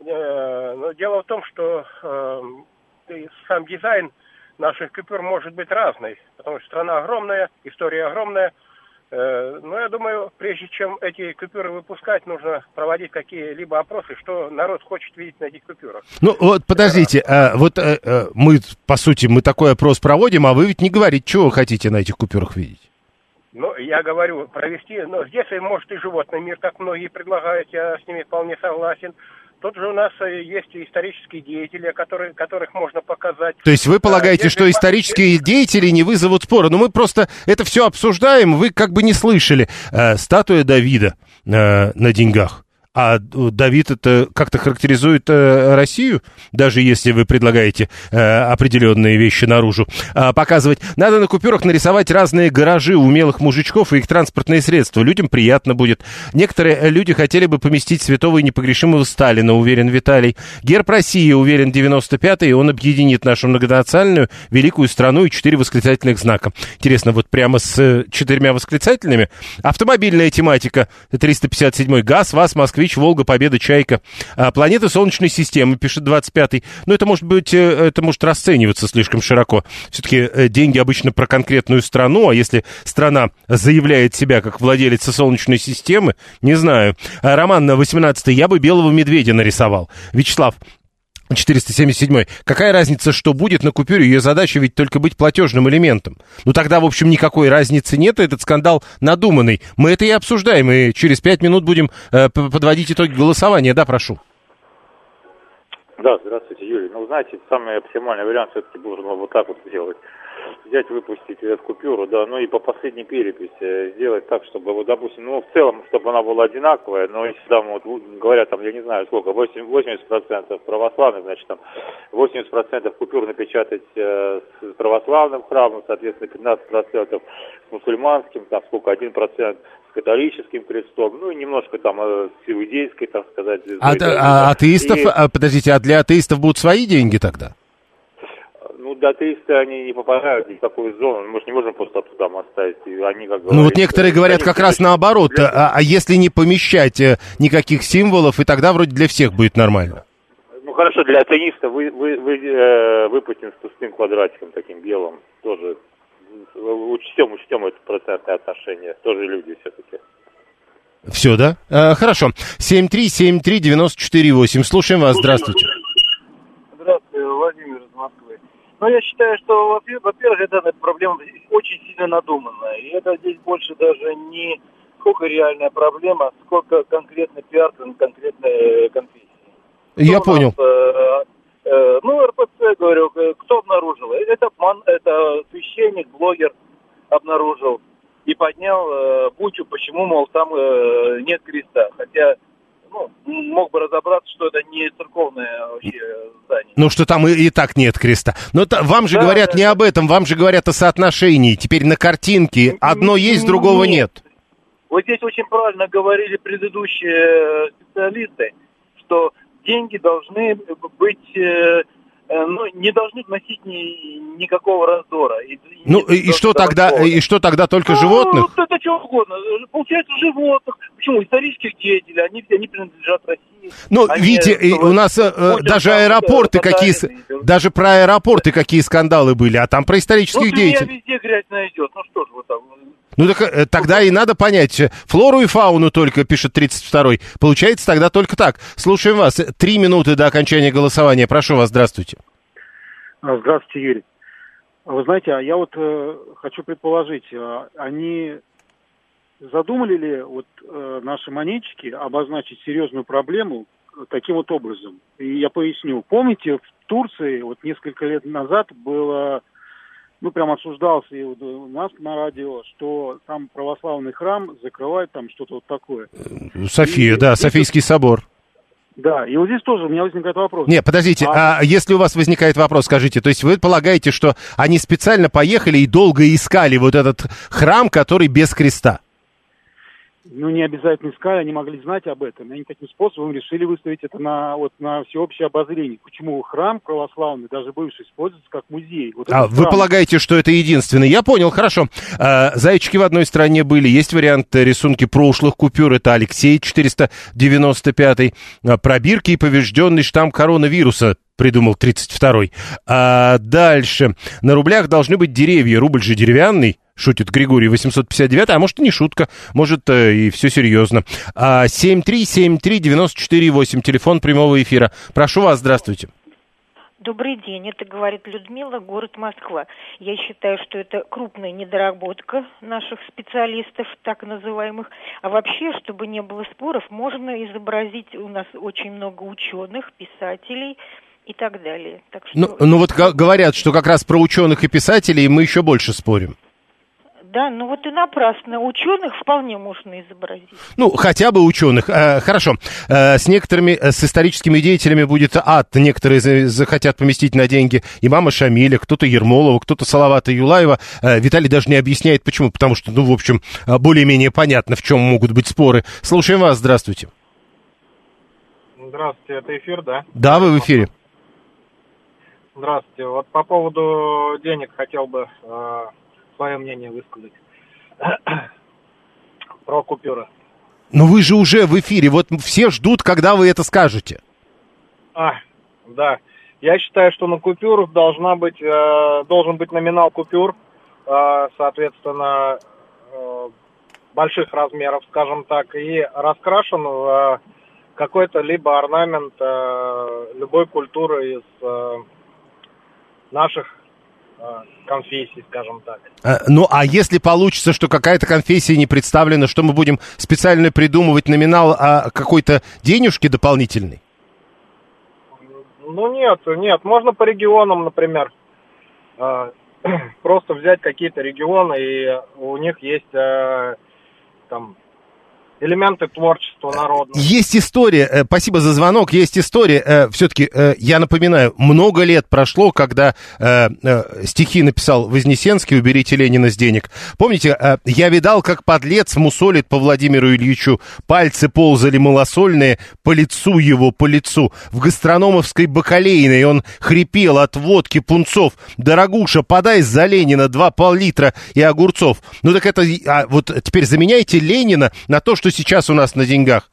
Э, но дело в том, что э, сам дизайн наших купюр может быть разный, потому что страна огромная, история огромная. Э, Но я думаю, прежде чем эти купюры выпускать, нужно проводить какие-либо опросы, что народ хочет видеть на этих купюрах. Ну вот подождите, а, вот а, а, мы, по сути, мы такой опрос проводим, а вы ведь не говорите, чего вы хотите на этих купюрах видеть. Ну, я говорю, провести, но здесь, может, и животный мир, как многие предлагают, я с ними вполне согласен. Тут же у нас э, есть исторические деятели, которые, которых можно показать. То есть вы полагаете, Если что исторические деятели не вызовут спора? Но мы просто это все обсуждаем, вы как бы не слышали. Э, статуя Давида э, на деньгах. А Давид это как-то характеризует э, Россию, даже если вы предлагаете э, определенные вещи наружу э, показывать. Надо на купюрах нарисовать разные гаражи умелых мужичков и их транспортные средства. Людям приятно будет. Некоторые люди хотели бы поместить святого и непогрешимого Сталина, уверен Виталий. Герб России, уверен 95-й, он объединит нашу многонациональную великую страну и четыре восклицательных знака. Интересно, вот прямо с э, четырьмя восклицательными. Автомобильная тематика, 357-й, ГАЗ, ВАЗ, Москвич, Волга, Победа, Чайка. А, планеты Солнечной системы, пишет 25-й. Но это может быть, э, это может расцениваться слишком широко. Все-таки э, деньги обычно про конкретную страну, а если страна заявляет себя как владелица Солнечной системы, не знаю. А, Роман на 18-й, я бы белого медведя нарисовал. Вячеслав, 477. Какая разница, что будет на купюре? Ее задача ведь только быть платежным элементом. Ну тогда, в общем, никакой разницы нет, этот скандал надуманный. Мы это и обсуждаем, и через пять минут будем э, подводить итоги голосования. Да, прошу. Да, здравствуйте, Юрий. Ну, знаете, самый оптимальный вариант все-таки должен вот так вот сделать. Взять, выпустить эту купюру, да, ну и по последней переписи сделать так, чтобы, вот, допустим, ну, в целом, чтобы она была одинаковая, но если там, вот, говорят, там, я не знаю сколько, 8, 80% православных, значит, там, 80% купюр напечатать э, с православным храмом, соответственно, 15% с мусульманским, там, сколько, 1% с католическим крестом, ну и немножко там э, с иудейской, так сказать. А, а атеистов, И- а, подождите, а для атеистов будут свои деньги тогда? Да, атеисты, они не попадают в такую зону. Мы же не можем просто туда оставить. Они, как Ну вот некоторые говорят как раз наоборот, а, а если не помещать э, никаких символов, и тогда вроде для всех будет нормально. Ну, хорошо, для атеиста вы, вы, вы, э, выпустим с пустым квадратиком таким белым. Тоже учтем, учтем это процентное отношение. Тоже люди все-таки. Все, да? Э, хорошо. 7373948. Слушаем вас. Здравствуйте, Владимир из Ну, я считаю, что, во- во-первых, эта проблема очень сильно надуманная. И это здесь больше даже не сколько реальная проблема, сколько конкретный пиар кон- конкретной э, конфессии. Я Кто понял. нас, э, э, ну, РПЦ, говорю, кто обнаружил? Это, ман- это священник, блогер обнаружил и поднял э, бучу, почему, мол, там э, нет креста. Хотя, ну, мог бы разобраться, что это не церковное вообще здание. Ну, что там и, и так нет креста. Но та- вам же Да, говорят да, не об этом, вам же говорят о соотношении. Теперь на картинке одно есть, другого нет. Вот здесь очень правильно говорили предыдущие э, специалисты, что деньги должны быть Э, ну, не должны вносить ни, никакого раздора. И, ну, и, и что тогда, раздора. и что тогда, только ну, животных? Ну, это что угодно. Получается, животных. Почему? Исторических деятелей, они, они принадлежат России. Ну, они, видите, у нас э, даже аэропорты какие, даже про аэропорты какие скандалы были, а там про исторических ну, деятелей. везде грязь найдет, ну что ж вы там... Ну так э, тогда и надо понять, флору и фауну только, пишет 32-й. Получается тогда только так. Слушаем вас. Три минуты до окончания голосования. Прошу вас, здравствуйте. А, здравствуйте, Юрий. А вы знаете, а я вот э, хочу предположить, а, они задумали ли вот э, наши монетчики обозначить серьезную проблему таким вот образом? И я поясню. Помните, в Турции вот несколько лет назад было ну, прям осуждался и у нас на радио, что там православный храм закрывает там что-то вот такое. София, и, да, и, Софийский собор. Да, и вот здесь тоже у меня возникает вопрос. Не, подождите, а... а если у вас возникает вопрос, скажите, то есть вы полагаете, что они специально поехали и долго искали вот этот храм, который без креста? Ну, не обязательно искали, они могли знать об этом. И они таким способом решили выставить это на, вот, на всеобщее обозрение. Почему храм православный, даже бывший, используется как музей? Вот а вы полагаете, что это единственный? Я понял, хорошо. А, зайчики в одной стране были. Есть вариант рисунки прошлых купюр. Это Алексей 495. А, пробирки и поврежденный штамм коронавируса придумал 32-й. А дальше. На рублях должны быть деревья. Рубль же деревянный шутит Григорий 859, а может и не шутка, может э, и все серьезно. А, 7373948, телефон прямого эфира. Прошу вас, здравствуйте. Добрый день, это говорит Людмила, город Москва. Я считаю, что это крупная недоработка наших специалистов, так называемых. А вообще, чтобы не было споров, можно изобразить, у нас очень много ученых, писателей, и так далее. Так что... ну, ну вот говорят, что как раз про ученых и писателей мы еще больше спорим да, ну вот и напрасно. Ученых вполне можно изобразить. Ну, хотя бы ученых. Э, хорошо. Э, с некоторыми, э, с историческими деятелями будет ад. Некоторые захотят поместить на деньги имама Шамиля, кто-то Ермолова, кто-то Салавата Юлаева. Э, Виталий даже не объясняет, почему. Потому что, ну, в общем, более-менее понятно, в чем могут быть споры. Слушаем вас. Здравствуйте. Здравствуйте, это эфир, да? Да, вы в эфире. Здравствуйте. Вот по поводу денег хотел бы э, свое мнение высказать про купюры. Но вы же уже в эфире, вот все ждут, когда вы это скажете. А, да. Я считаю, что на купюрах должна быть, э, должен быть номинал купюр, э, соответственно, э, больших размеров, скажем так, и раскрашен в какой-то либо орнамент э, любой культуры из э, наших Э, конфессий, скажем так. А, ну, а если получится, что какая-то конфессия не представлена, что мы будем специально придумывать номинал а какой-то денежки дополнительной? Ну, нет, нет. Можно по регионам, например. Э, просто взять какие-то регионы, и у них есть там элементы творчества народного. Есть история, э, спасибо за звонок, есть история, э, все-таки, э, я напоминаю, много лет прошло, когда стихи написал Вознесенский «Уберите Ленина с денег». Помните, я видал, как подлец мусолит по Владимиру Ильичу, пальцы ползали малосольные по лицу его, по лицу. В гастрономовской бакалейной он хрипел от водки пунцов. «Дорогуша, подай за Ленина два пол-литра и огурцов». Ну так это, а вот теперь заменяйте Ленина на то, что что сейчас у нас на деньгах.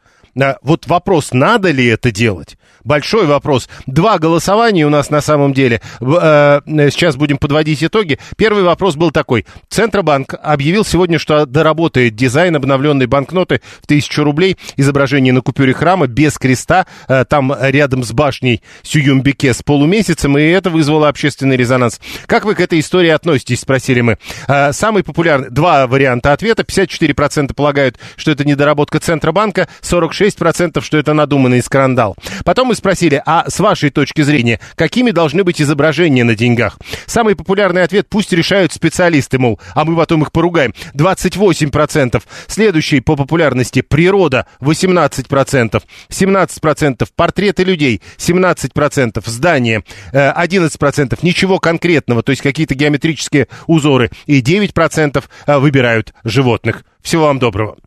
Вот вопрос, надо ли это делать? Большой вопрос. Два голосования у нас на самом деле. Э, сейчас будем подводить итоги. Первый вопрос был такой. Центробанк объявил сегодня, что доработает дизайн обновленной банкноты в тысячу рублей. Изображение на купюре храма без креста. Э, там рядом с башней Сююмбике с полумесяцем. И это вызвало общественный резонанс. Как вы к этой истории относитесь, спросили мы. Э, самый популярный, два варианта ответа. 54% полагают, что это недоработка Центробанка. 46% что это надуманный скандал. Потом мы спросили, а с вашей точки зрения, какими должны быть изображения на деньгах? Самый популярный ответ, пусть решают специалисты, мол, а мы потом их поругаем. 28%. Следующий по популярности природа, 18%. 17% портреты людей, 17% здания, 11% ничего конкретного, то есть какие-то геометрические узоры, и 9% э, выбирают животных. Всего вам доброго.